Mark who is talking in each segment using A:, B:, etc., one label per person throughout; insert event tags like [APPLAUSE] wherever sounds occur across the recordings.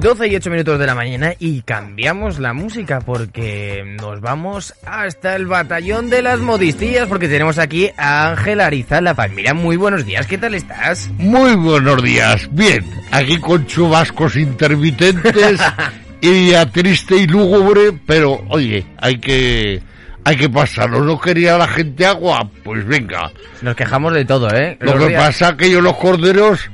A: 12 y 8 minutos de la mañana y cambiamos la música porque nos vamos hasta el batallón de las modistillas porque tenemos aquí a Ángel Arizala. Mira, muy buenos días, ¿qué tal estás?
B: Muy buenos días. Bien, aquí con chubascos intermitentes [LAUGHS] y día triste y lúgubre, pero oye, hay que hay que pasarlo. ¿No quería la gente agua? Pues venga.
A: Nos quejamos de todo, ¿eh?
B: Lo que
A: días-
B: pasa que yo los corderos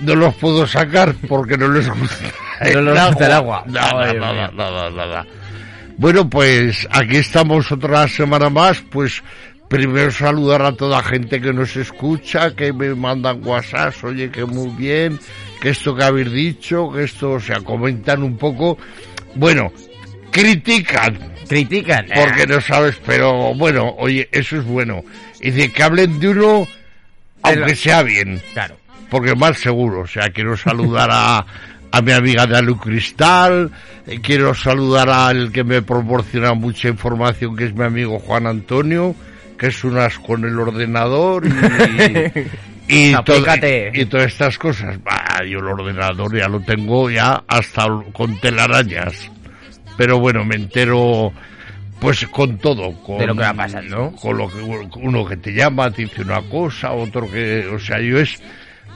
B: no los puedo sacar porque no les gusta [LAUGHS]
A: No les gusta el agua.
B: Nada, nada, nada, nada. Bueno, pues aquí estamos otra semana más, pues primero saludar a toda gente que nos escucha, que me mandan WhatsApp, oye, que muy bien, que esto que habéis dicho, que esto, o sea, comentan un poco, bueno, critican,
A: Critican.
B: porque
A: Ah,
B: no sabes, pero bueno, oye, eso es bueno. Y dice que hablen de uno, aunque sea bien
A: Claro.
B: porque más seguro. O sea, quiero saludar a, [LAUGHS] a mi amiga Dalu Cristal, eh, quiero saludar al que me proporciona mucha información, que es mi amigo Juan Antonio, que es unas con el ordenador y, [LAUGHS] y, todo- y todas estas cosas. Bah, yo el ordenador ya lo tengo ya hasta con telarañas. Pero bueno, me entero pues con todo, con
A: De lo que va pasando.
B: con lo que uno que te llama, te dice una cosa, otro que, o sea, yo es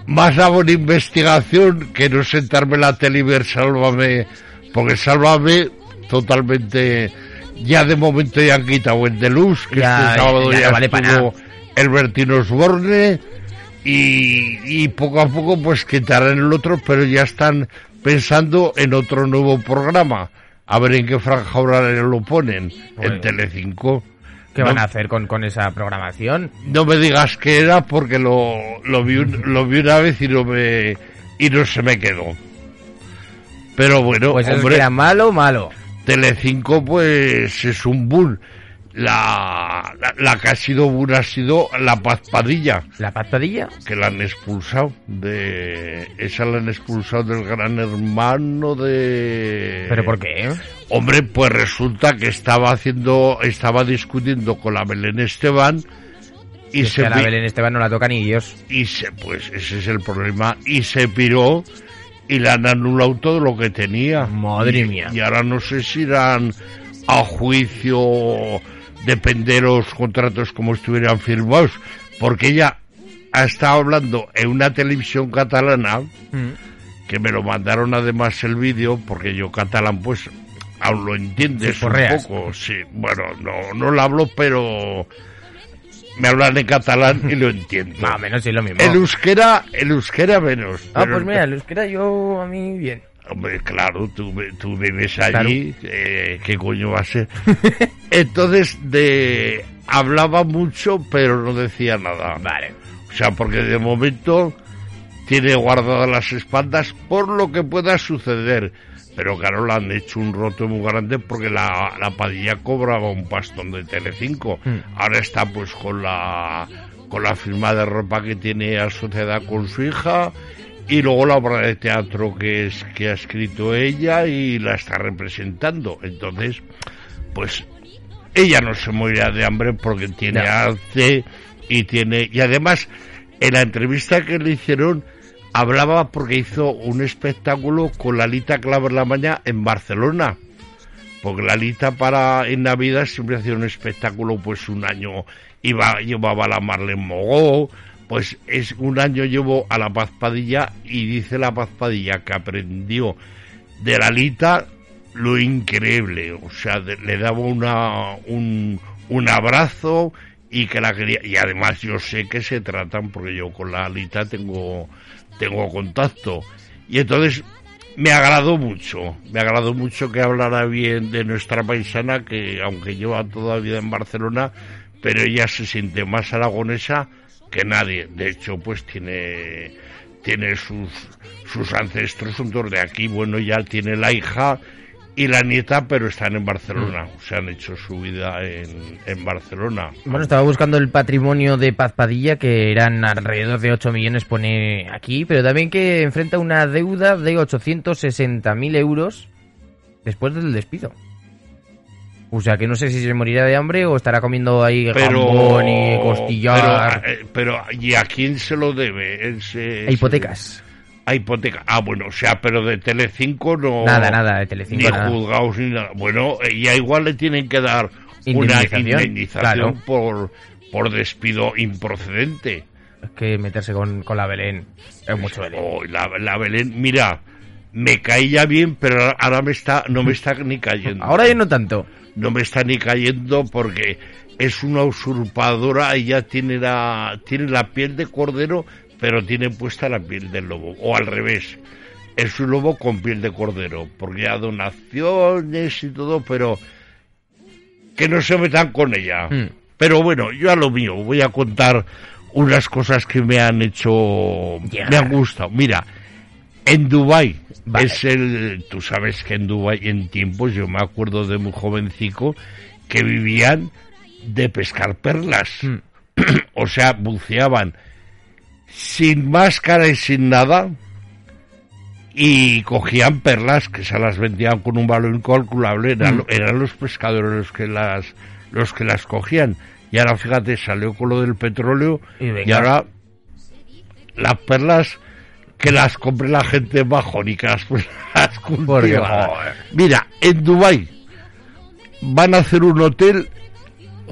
B: más hago una investigación que no sentarme en la tele y ver Sálvame, porque Sálvame totalmente, ya de momento ya han quitado el de luz, que
A: Ya,
B: este sábado
A: ya
B: ya,
A: vale
B: estuvo el Bertino Osborne, y, y poco a poco pues quitarán el otro, pero ya están pensando en otro nuevo programa. A ver en qué franja horaria lo ponen.
A: Bueno.
B: En Telecinco.
A: ¿Qué
B: No-
A: van a hacer con, con esa programación?
B: no me digas que era porque lo, lo, vi, lo vi una vez y no me y no se me quedó. Pero bueno,
A: Pues eso es
B: hombre,
A: que era malo, malo.
B: Telecinco pues es un boom. La, la, la que ha sido boom ha sido la Paz Padilla,
A: ¿La patadilla?
B: que la han expulsado de esa la han expulsado del gran hermano de
A: ¿Pero por qué?
B: Hombre, pues resulta que estaba haciendo, estaba discutiendo con la Belén Esteban y
A: Es
B: se
A: que a la Belén Esteban no la toca ni Dios.
B: y se, pues ese es el problema, y se piró y le han anulado todo lo que tenía.
A: Madre
B: Y-
A: mía.
B: Y ahora no sé si irán a juicio, depende de los contratos como estuvieran firmados, porque ella ha estado hablando en una televisión catalana,
A: Mm.
B: que me lo mandaron además el vídeo, porque yo catalán pues aún lo entiendes
A: Sí,
B: un poco, sí, bueno, no, no lo hablo, pero me hablan en catalán y lo entiendo.
A: Más o menos es lo mismo.
B: El euskera, el euskera menos.
A: Ah, pues mira, el euskera yo a mí bien.
B: Hombre, claro, tú, tú vives allí, eh, ¿qué coño va a ser? [LAUGHS] Entonces, de hablaba mucho, pero no decía nada.
A: Vale.
B: O sea, porque de momento tiene guardadas las espaldas por lo que pueda suceder. Pero claro, le han hecho un roto muy grande porque la, la padilla cobraba un pastón de Telecinco.
A: Hmm.
B: Ahora está pues con la con la firma de ropa que tiene asociada con su hija y luego la obra de teatro que es que ha escrito ella y la está representando. Entonces, pues ella no se morirá de hambre porque tiene
A: No.
B: arte y tiene y además en la entrevista que le hicieron hablaba porque hizo un espectáculo con Lalita Claver la Maña en Barcelona porque Lalita para en Navidad siempre hacía un espectáculo pues un año iba llevaba la Marlene Mogó pues es un año llevó a la Paz Padilla y dice la Paz Padilla que aprendió de Lalita lo increíble, o sea, le daba una, un, un abrazo y que la quería, y además yo sé que se tratan porque yo con la Alita tengo, tengo contacto. Y entonces me agradó mucho, me agradó mucho que hablara bien de nuestra paisana que aunque lleva toda la vida en Barcelona, pero ella se siente más aragonesa que nadie. De hecho, pues tiene, tiene sus, sus ancestros son todos de aquí. Bueno, ya tiene la hija y la nieta, pero están en Barcelona.
A: Mm.
B: Se han hecho su vida en, en Barcelona.
A: Bueno, estaba buscando el patrimonio de Paz Padilla, que eran alrededor de 8 millones, pone aquí, pero también que enfrenta una deuda de 860.000 euros después del despido. O sea, que no sé si se morirá de hambre o estará comiendo ahí
B: Pero,
A: jamón y costillar.
B: Pero, eh, pero, ¿y a quién se lo debe?
A: A hipotecas.
B: A hipoteca. Ah, bueno, o sea, pero de Telecinco no.
A: Nada, nada, de Telecinco
B: Ni
A: nada.
B: juzgados ni nada. Bueno, eh, ya igual le tienen que dar una
A: Indemnización,
B: indemnización
A: claro.
B: por, por despido improcedente.
A: Es que meterse con, con la Belén es mucho Belén.
B: Oh, la, la Belén, mira, me caía bien, pero ahora me está, no me está ni cayendo.
A: Ahora ya no tanto.
B: No me está ni cayendo porque es una usurpadora, ella tiene la, tiene la piel de cordero, pero tiene puesta la piel del lobo, o al revés, es un lobo con piel de cordero, porque ha donaciones y todo, pero que no se metan con ella.
A: Mm.
B: Pero bueno, yo a lo mío voy a contar unas cosas que me han hecho, me han gustado. Mira, en Dubai
A: Vale.
B: es el, tú sabes que en Dubai en tiempos, yo me acuerdo de muy jovencico, que vivían de pescar perlas.
A: Mm. [CLEARS THROAT]
B: o sea, buceaban sin máscara y sin nada y cogían perlas que se las vendían con un valor incalculable eran,
A: Mm.
B: eran los pescadores los que las los que las cogían y ahora fíjate salió con lo del petróleo
A: Y
B: y, ahora las perlas que las compre la gente bajo ni que las, [LAUGHS] las cultiva. Mira en Dubai van a hacer un hotel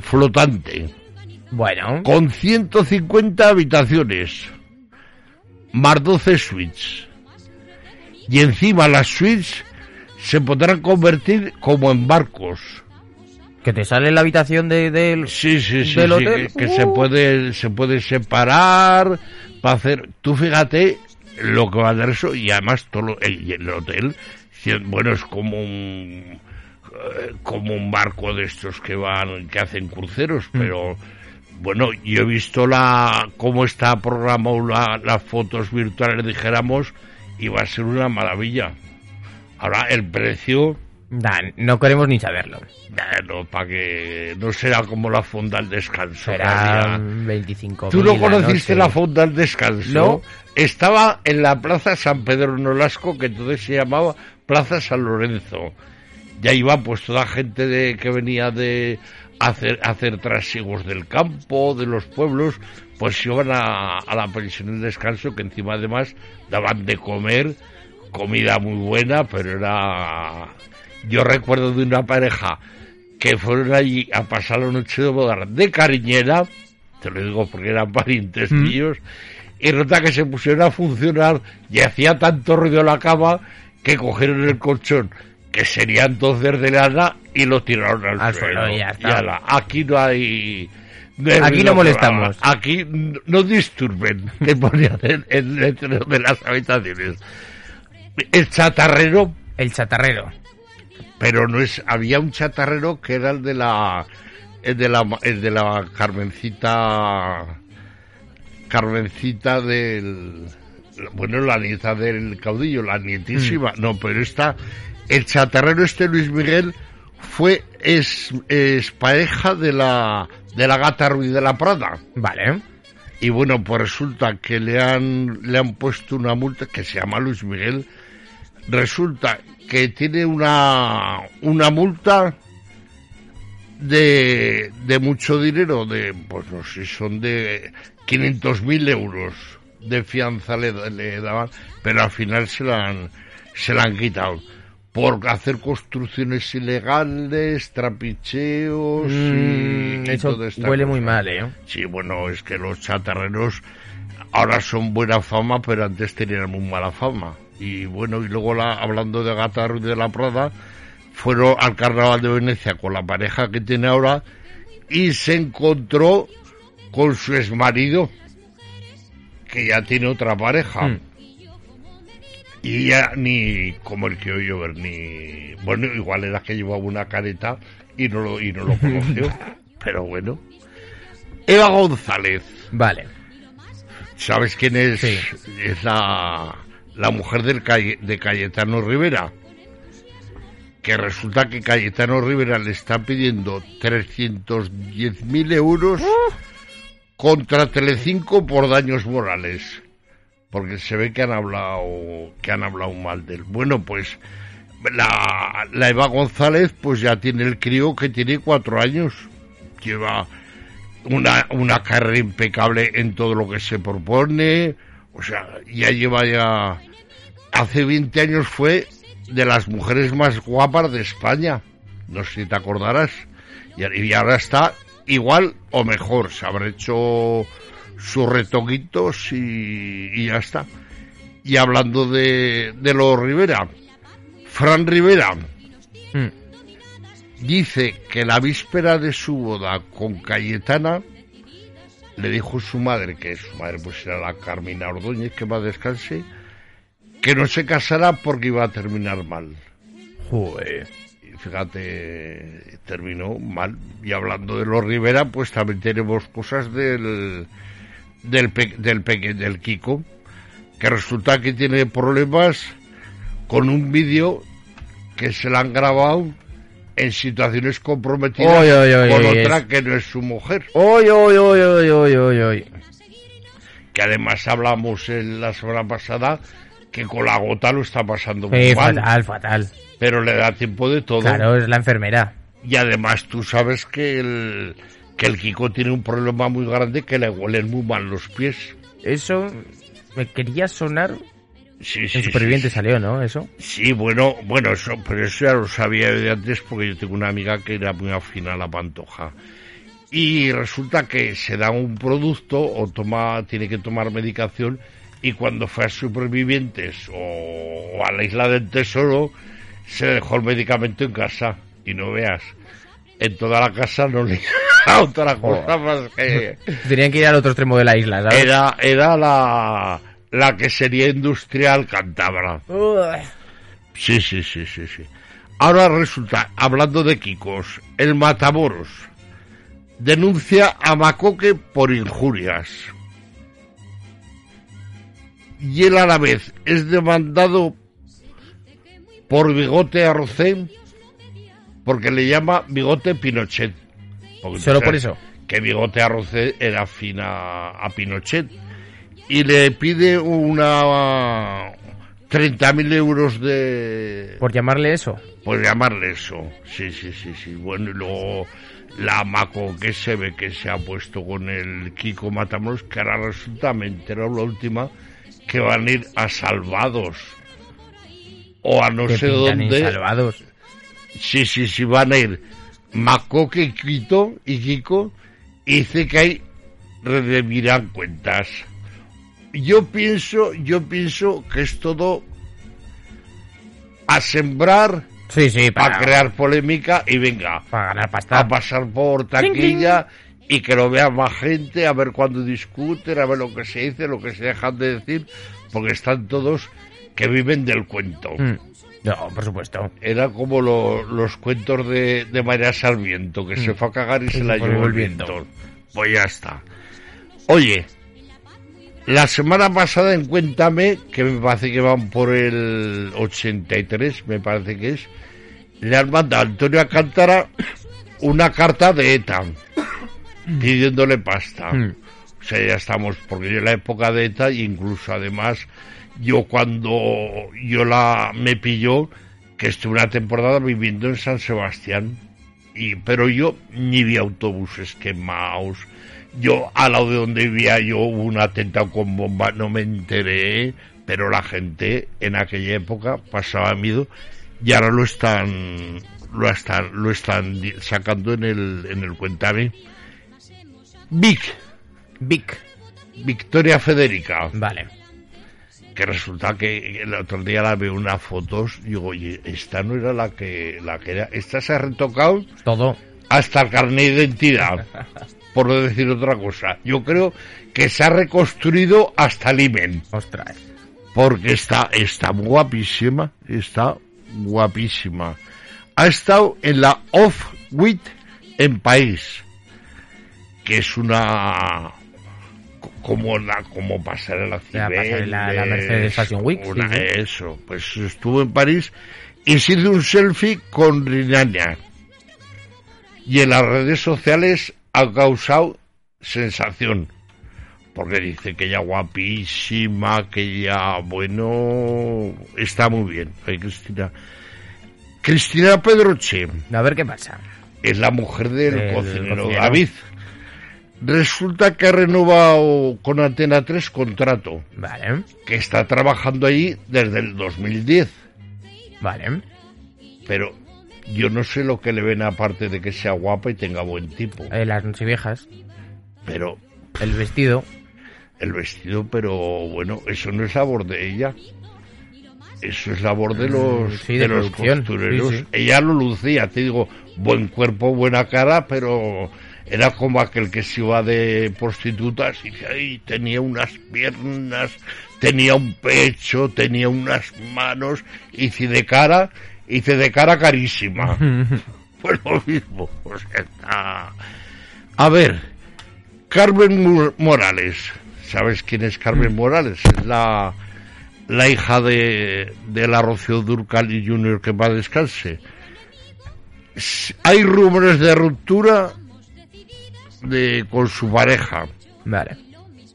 B: flotante
A: Bueno,
B: con 150 habitaciones, más 12 suites. Y encima las suites se podrán convertir como en barcos.
A: que te sale la habitación de, del...
B: Sí, sí, sí,
A: ¿Del
B: sí,
A: hotel?
B: que, que se
A: Uh.
B: puede se puede separar para hacer. Tú fíjate lo que va a dar eso y además todo lo- el, el hotel, bueno, es como un eh, como un barco de estos que van que hacen cruceros,
A: Mm.
B: pero bueno, yo he visto la cómo está programado la- las fotos virtuales, dijéramos, y va a ser una maravilla. Ahora el precio
A: No queremos ni saberlo.
B: bueno, para que no será como la fonda al descanso.
A: Será
B: María.
A: 25
B: ¿Tú no conociste la fonda al descanso?
A: No.
B: Estaba en la Plaza San Pedro Nolasco, que entonces se llamaba Plaza San Lorenzo. Ya iba pues toda gente de que venía de hacer, hacer del campo, de los pueblos, pues iban a, a la pensión del descanso, que encima además daban de comer, comida muy buena, pero era... Yo recuerdo de una pareja que fueron allí a pasar la noche de boda de cariñera, te lo digo porque eran parientes
A: Mm.
B: míos, y nota que se pusieron a funcionar y hacía tanto ruido la cama que cogieron el colchón, que sería entonces de lana, y lo tiraron al,
A: Al
B: suelo.
A: suelo y ya está.
B: ala, aquí no hay...
A: Aquí no molestamos.
B: nada. Aquí n- no disturben, [LAUGHS] que ponían en, en dentro de las habitaciones. El chatarrero
A: El chatarrero.
B: Pero no es había un chatarrero que era el de la el de la el de la Carmencita Carmencita del bueno la nieta del caudillo la nietísima no pero esta el chatarrero este Luis Miguel fue es, es pareja de la de la gata Ruiz de la Prada
A: Vale.
B: y bueno, pues resulta que le han, le han puesto una multa que se llama Luis Miguel. Resulta que tiene una, una multa de, de mucho dinero, de, pues no sé, son de 500.000 euros de fianza le, le daban, pero al final se la han, se la han quitado. Por hacer construcciones ilegales, trapicheos y,
A: Mm,
B: y
A: eso
B: toda esta
A: huele muy mal, ¿eh?
B: Sí, bueno, es que los chatarreros ahora son buena fama, pero antes tenían muy mala fama. Y bueno, y luego la, hablando de Gata Ruiz de la Prada, fueron al Carnaval de Venecia con la pareja que tiene ahora y se encontró con su exmarido, que ya tiene otra pareja.
A: Mm.
B: Y ya ni como el que oyó llover, ni... Bueno, igual era que llevaba una careta y no lo, y no lo conoció. [LAUGHS] pero bueno. Eva González.
A: Vale.
B: ¿Sabes quién es?
A: Sí.
B: Es la, la mujer del Caye- de Cayetano Rivera. que resulta que Cayetano Rivera le está pidiendo 310.000 euros contra Telecinco por daños morales. Porque se ve que han hablado, que han hablado mal de él. Bueno, pues la, la Eva González pues ya tiene el crío que tiene cuatro años. Lleva una, una carrera impecable en todo lo que se propone. O sea, ya lleva ya... Hace 20 años fue de las mujeres más guapas de España. No sé si te acordarás. Y, y ahora está igual o mejor. Se habrá hecho sus retoquitos y, y ya está. Y hablando de, de los Rivera, Fran Rivera
A: Mm.
B: dice que la víspera de su boda con Cayetana le dijo su madre, que su madre pues era la Carmina Ordóñez, que va a descanse, que no se casara porque iba a terminar mal.
A: Joder.
B: Y fíjate, terminó mal. Y hablando de los Rivera, pues también tenemos cosas del del pe- del del Kiko, que resulta que tiene problemas con un vídeo que se le han grabado en situaciones comprometidas
A: Oy, oy, oy,
B: con otra que no es su mujer.
A: Oy, oy, oy.
B: Que además hablamos en la semana pasada que con la gota lo está pasando muy
A: Sí,
B: mal,
A: fatal, fatal.
B: pero le da tiempo de todo.
A: Claro, es la enfermera.
B: Y además tú sabes que el, que el Kiko tiene un problema muy grande que le huelen muy mal los pies.
A: Eso me quería sonar.
B: Sí, sí,
A: En Superviviente
B: sí,
A: salió, ¿no? Eso.
B: Sí, bueno, bueno, eso, pero eso ya lo sabía yo de antes porque yo tengo una amiga que era muy afín a la pantoja. Y resulta que se da un producto o toma, tiene que tomar medicación y cuando fue a Supervivientes o, o a la Isla del Tesoro se dejó el medicamento en casa y no veas. En toda la casa no le [LAUGHS] otra cosa más que [LAUGHS]
A: Tenían que ir al otro extremo de la isla, ¿sabes?
B: era, era la, la que sería industrial cántabra.
A: Uy.
B: Sí, sí, sí, sí, sí. Ahora resulta, hablando de Kikos, el Matamoros denuncia a Macoque por injurias. Y él a la vez es demandado por Bigote Arrocén porque le llama Bigote Pinochet. Porque
A: ¿Solo por eso?
B: Que Bigote Arrocén era fina a Pinochet. Y le pide una 30.000 euros de,
A: Por llamarle eso.
B: por llamarle eso. Sí, sí, sí, sí. Bueno, y luego la Maco que se ve que se ha puesto con el Kiko Matamoros, que ahora resulta, me entero la última, que van a ir a Salvados. O a no
A: que
B: sé dónde.
A: salvados.
B: Sí, sí, sí, van a ir Macoque y Quito y Kiko y dice que ahí redemirán cuentas. Yo pienso, yo pienso que es todo a sembrar,
A: Sí, sí,
B: para
A: para,
B: crear polémica y venga,
A: para ganar
B: a
A: pasta.
B: pasar por taquilla y que lo vea más gente, a ver cuándo discuten, a ver lo que se dice, lo que se dejan de decir, porque están todos que viven del cuento.
A: Mm. No, por supuesto.
B: Era como lo- los cuentos de, de María Sarmiento, que se fue a cagar y se
A: se
B: la llevó el
A: el viento.
B: viento. Pues ya está. Oye, la semana pasada en Cuéntame, que me parece que van por el 83, me parece que es, le han mandado a Antonio Alcántara una carta de ETA pidiéndole pasta.
A: Mm.
B: O sea, ya estamos, porque yo en la época de ETA, y incluso además, yo cuando yo la me pilló, que estuve una temporada viviendo en San Sebastián, y pero yo ni vi autobuses quemados, yo al lado de donde vivía yo hubo un atentado con bomba, no me enteré, pero la gente en aquella época pasaba miedo y ahora lo están lo están lo están sacando en el en el cuéntame. Vic,
A: Vic.
B: Victoria Federica,
A: Vale.
B: que resulta que el otro día la veo unas fotos, digo, oye, esta no era la que la que era, esta se ha retocado
A: Todo.
B: hasta el carnet de identidad, [LAUGHS] por no decir otra cosa. Yo creo que se ha reconstruido hasta el imen,
A: Ostras.
B: porque está, está guapísima, está guapísima. Ha estado en la Off Wit en País, que es una como la como pasarela
A: La
B: Cibeles,
A: pasarela- la Mercedes Fashion Week, sí,
B: una-
A: sí.
B: eso pues estuvo en París y se hizo un selfie con Rinania y en las redes sociales ha causado sensación porque dice que ella guapísima que ella bueno está muy bien Ay, Cristina Cristina Pedroche
A: A ver qué pasa.
B: es la mujer del, cocinero,
A: cocinero.
B: David. Resulta que ha renovado con Antena 3 contrato,
A: Vale,
B: que está trabajando ahí desde el 2010.
A: vale.
B: Pero yo no sé lo que le ven aparte de que sea guapa y tenga buen tipo.
A: Eh, las nocheviejas,
B: Pero
A: el vestido.
B: el vestido, pero bueno, eso no es labor de ella. Eso es labor de los,
A: Mm, sí, de
B: de los costureros.
A: sí, sí.
B: Ella lo lucía, te digo, buen cuerpo, buena cara, pero era como aquel que se iba de prostitutas y ay, tenía unas piernas, tenía un pecho, tenía unas manos, y si de cara, hice de cara carísima. [LAUGHS] pues lo mismo, o sea, está... A ver, Carmen Morales. ¿Sabes quién es Carmen Morales? Es la, la hija de, de la Rocío Durcal y Junior que va a descanse. Hay rumores de ruptura de, con su pareja,
A: Vale.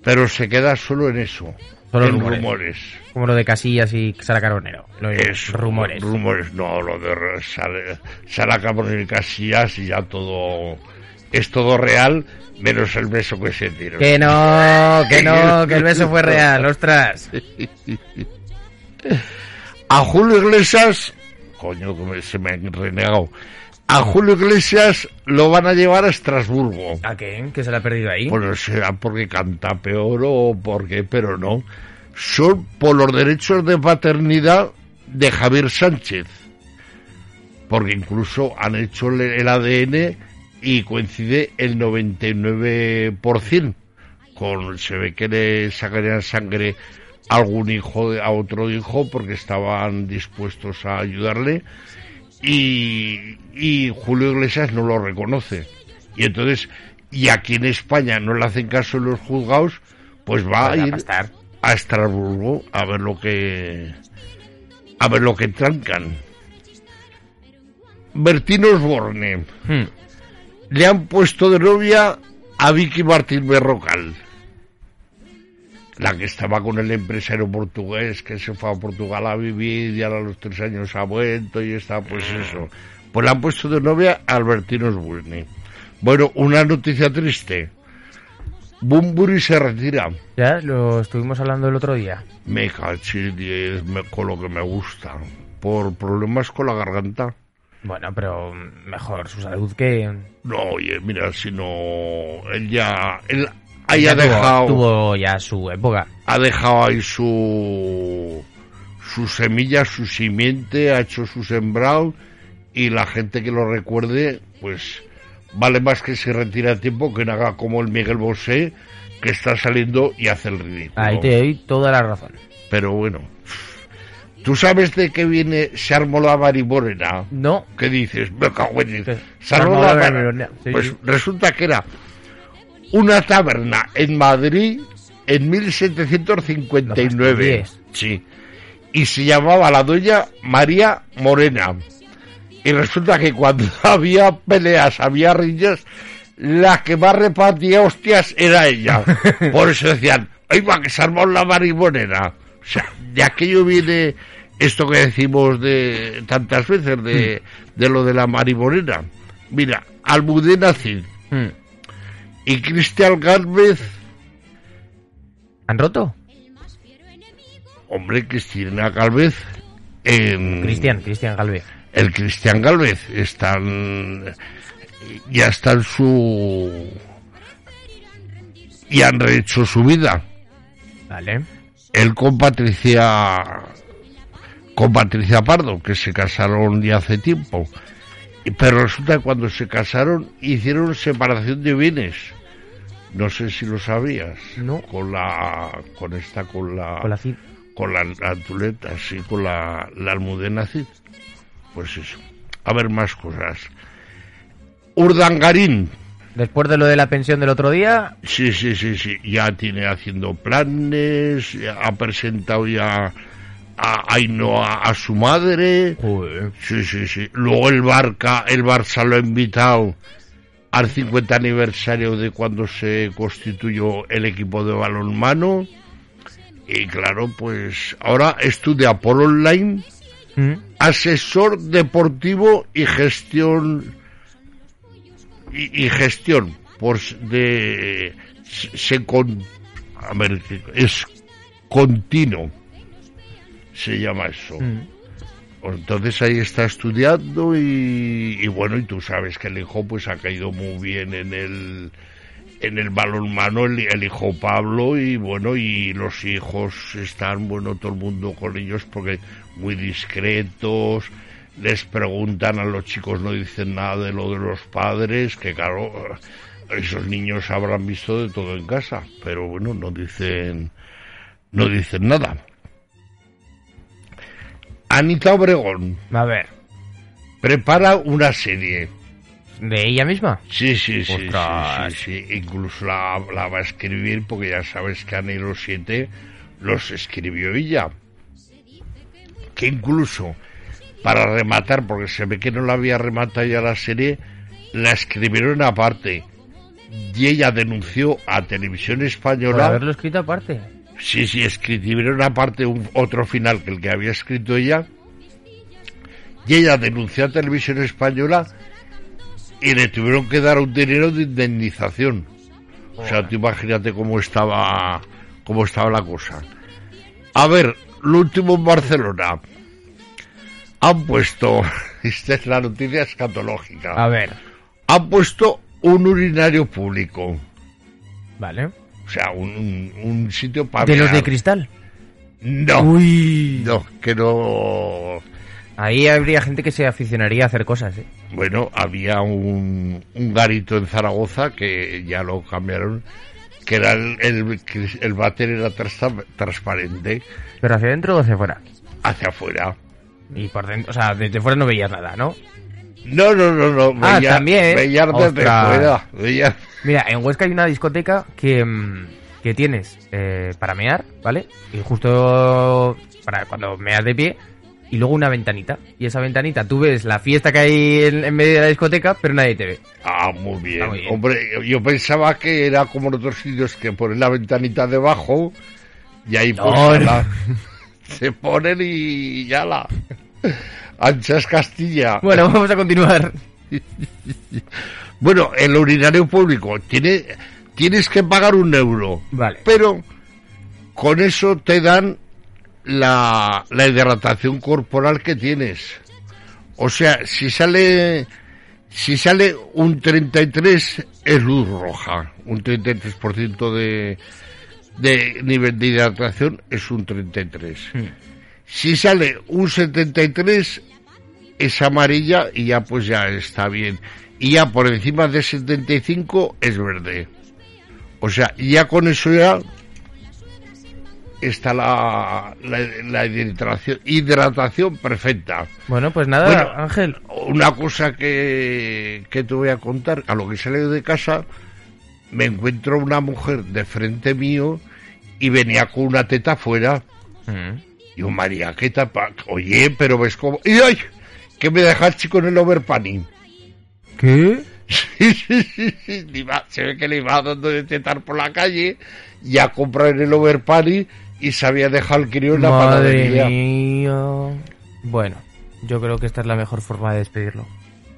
B: pero se queda solo en eso.
A: Solo
B: en
A: rumores.
B: rumores.
A: Como lo de Casillas y Sara Carbonero. Los
B: Es
A: rumores.
B: Rumores, no, lo de Sara, Sara Carbonell y Casillas y ya todo es todo real, menos el beso que se tiró.
A: Que no, que no, que el beso fue real, [LAUGHS] ostras.
B: A Julio Iglesias, coño, se me han renegado. A Julio Iglesias lo van a llevar a Estrasburgo.
A: ¿A qué? ¿Que se la ha perdido ahí?
B: Pues no será porque canta peor o porque, pero no. Son por los derechos de paternidad de Javier Sánchez. Porque incluso han hecho el- ADN y coincide el 99%. Con, se ve que le sacarían sangre a algún hijo, a otro hijo, porque estaban dispuestos a ayudarle. Y, y Julio Iglesias no lo reconoce. Y entonces, y aquí en España no le hacen caso en los juzgados, pues va a ir
A: pastar.
B: A Estrasburgo a ver lo que a ver lo que trancan. Bertín Osborne
A: Hmm.
B: le han puesto de novia a Vicky Martín Berrocal. La que estaba con el empresario portugués que se fue a Portugal a vivir y ahora a los tres años ha vuelto y está pues eso. Pues le han puesto de novia a Albertín Osborne. Bueno, una noticia triste. Bumburi se retira.
A: Ya lo estuvimos hablando el otro día.
B: Me caché 10 me- con lo que me gusta. Por problemas con la garganta.
A: Bueno, pero mejor su salud que...
B: No, oye, mira, si no. Él ya. Él ahí
A: Ya
B: ha
A: tuvo-
B: dejado.
A: Tuvo ya su época.
B: Ha dejado ahí su. Su semilla, su simiente, ha hecho su sembrado. Y la gente que lo recuerde, pues. Vale más que se retire a tiempo que no haga como el Miguel Bosé, que está saliendo y hace el ridículo.
A: Ahí te doy toda la razón.
B: Pero bueno. ¿Tú sabes de qué viene marimorena?
A: No.
B: ¿Qué dices? Me cago en
A: sí,
B: Pues
A: sí.
B: resulta que era una taberna en Madrid en 1759.
A: No
B: Sí. Y se llamaba la dueña María Morena. Y resulta que cuando [LAUGHS] había peleas, había riñas, la que más repartía hostias era ella. [LAUGHS] Por eso decían, ¡ay, va, que se armó la marimonera! O sea, de aquello viene esto que decimos de tantas veces, de, de lo de la marimonera. Mira, Almudena Cid
A: Hmm.
B: y Cristian Gálvez,
A: ¿Han roto?
B: hombre, Cristina Gálvez, en...
A: Cristian, Cristian Galvez.
B: El Cristian Galvez están ya está en su y han rehecho su vida
A: Vale.
B: él con Patricia con Patricia Pardo que se casaron ya hace tiempo Y- pero resulta que cuando se casaron hicieron separación de bienes no sé si lo sabías
A: No.
B: con la con esta con la
A: Con la Cid.
B: con la antuleta, sí, con la, la almudena Cid. Pues eso. A ver más cosas. Urdangarín,
A: Después de lo de la pensión del otro día,
B: Sí, sí, sí, sí. Ya tiene haciendo planes, ha presentado ya a Ainhoa a su madre. Sí, sí, sí. Luego el Barca, el Barça lo ha invitado al 50 aniversario de cuando se constituyó el equipo de balonmano. Y claro, pues ahora estudia por online
A: ¿Mm?
B: Asesor deportivo y gestión y, y gestión por s- de se se con a ver ¿qué- es continuo se llama eso
A: Mm.
B: entonces ahí está estudiando y, y bueno y tú sabes que el hijo pues ha caído muy bien en el en el balonmano el, el hijo Pablo y bueno y los hijos están bueno todo el mundo con ellos porque muy discretos. Les preguntan a los chicos no dicen nada de lo de los padres que claro esos niños habrán visto de todo en casa pero bueno no dicen no dicen nada. Anita Obregón
A: a ver,
B: prepara una serie
A: ¿de ella misma?
B: Sí, sí, sí, sí. Incluso la, la va a escribir porque ya sabes que Ana y los siete los escribió ella. Que incluso para rematar, porque se ve que no la había rematado ya la serie, la escribieron aparte. Y ella denunció a Televisión
A: Por
B: Española.
A: haberlo escrito aparte.
B: Sí, sí, escribieron aparte un, otro final que el que había escrito ella. Y ella denunció a Televisión Española y le tuvieron que dar un dinero de indemnización. O sea, tú imagínate cómo estaba, cómo estaba la cosa. A ver, lo último en Barcelona. Han puesto, [LAUGHS] esta es la noticia escatológica,
A: A ver,
B: han puesto un urinario público.
A: vale.
B: O sea, un, un- sitio para
A: ¿De los de cristal?
B: No,
A: Uy.
B: no, que no.
A: Ahí habría gente que se aficionaría a hacer cosas, ¿eh?
B: Bueno, había un, un garito en Zaragoza que ya lo cambiaron, que era el, el, el váter era trans- transparente
A: Pero hacia adentro o hacia afuera.
B: hacia afuera.
A: Y por dentro, o sea, desde fuera no veías nada, ¿no?
B: No, no, no, no.
A: Ah, también.
B: veía desde fuera. Veía,
A: Mira, en Huesca hay una discoteca que, mm, que tienes eh, para mear, ¿vale? Y justo para cuando meas de pie, y luego una ventanita. Y esa ventanita, tú ves la fiesta que hay en, en medio de la discoteca, pero nadie te ve.
B: Ah, muy bien.
A: Está muy bien.
B: Hombre, yo pensaba que era como en otros sitios que ponen la ventanita debajo y ahí pues
A: No, [LAUGHS]
B: se ponen y ya la. Anchas Castilla.
A: Bueno, vamos a continuar. [LAUGHS]
B: Bueno, el urinario público tiene, tienes que pagar un euro,
A: Vale.
B: pero con eso te dan la, la hidratación corporal que tienes. O sea, si sale, si sale un 33 es luz roja, un 33% de, de nivel de hidratación es un 33. Si sale un 73 es amarilla y ya pues ya está bien. Y ya por encima de 75 es verde. O sea, ya con eso ya está la, la, la hidratación, hidratación perfecta.
A: Bueno, pues nada,
B: Bueno.
A: Ángel.
B: Una cosa que, que te voy a contar, a lo que salí de casa, me encuentro una mujer de frente mío y venía con una teta afuera.
A: Mm.
B: Yo, María, ¿qué tapa? Oye, pero ves cómo... ¡Y ay! Que me deja el chico en el overpanning.
A: ¿Qué? [LAUGHS]
B: Sí, sí, sí, se ve que le iba dando de tetar por la calle y a comprar el overpanning y se había dejado el crío en la panadería.
A: mía. Bueno, yo creo que esta es la mejor forma de despedirlo.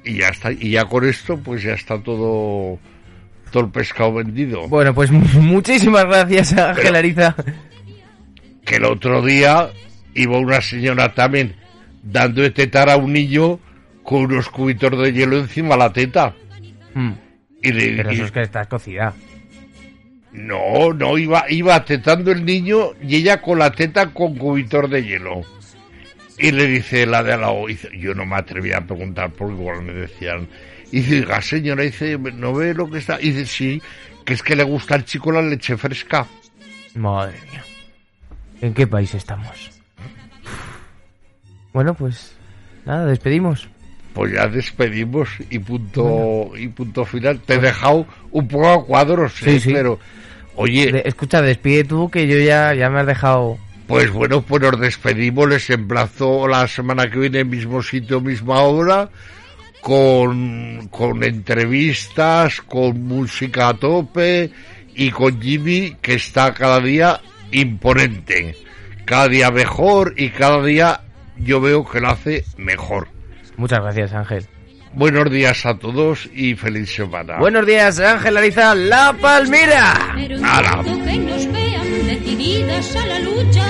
B: Y ya está. Y ya con esto, pues ya está todo, todo el pescado vendido.
A: Bueno, pues muchísimas gracias, Ángel
B: Pero-
A: Ariza.
B: Que el otro día iba una señora también dando de tetar a un niño con unos cubitos de hielo encima de la teta.
A: Mm,
B: Y le
A: Pero eso es que está cocida.
B: No, no, iba, iba tetando el niño y ella con la teta con cubitor de hielo. Y le dice la de al lado, dice, yo no me atrevía a preguntar porque igual me decían. Y dice, "Oiga, señora, dice, ¿no ve lo que está? Y dice, sí, que es que le gusta al chico la leche fresca.
A: Madre mía. ¿En qué país estamos? Bueno, pues nada, despedimos.
B: pues ya despedimos y punto y punto final. Te he dejado un poco a cuadros,
A: Sí,
B: ¿eh?
A: sí.
B: pero oye,
A: De- escucha, despide tú que yo ya, ya me has dejado...
B: pues bueno, pues nos despedimos, les emplazo la semana que viene, mismo sitio, misma hora, con, con entrevistas, con música a tope y con Jimmy que está cada día imponente, cada día mejor y cada día yo veo que lo hace mejor.
A: Muchas gracias, Ángel.
B: Buenos días a todos y feliz semana.
A: Buenos días, Ángel Ariza La Palmira.
C: Pero
B: Ala.
C: necesito que nos vean decididas a la lucha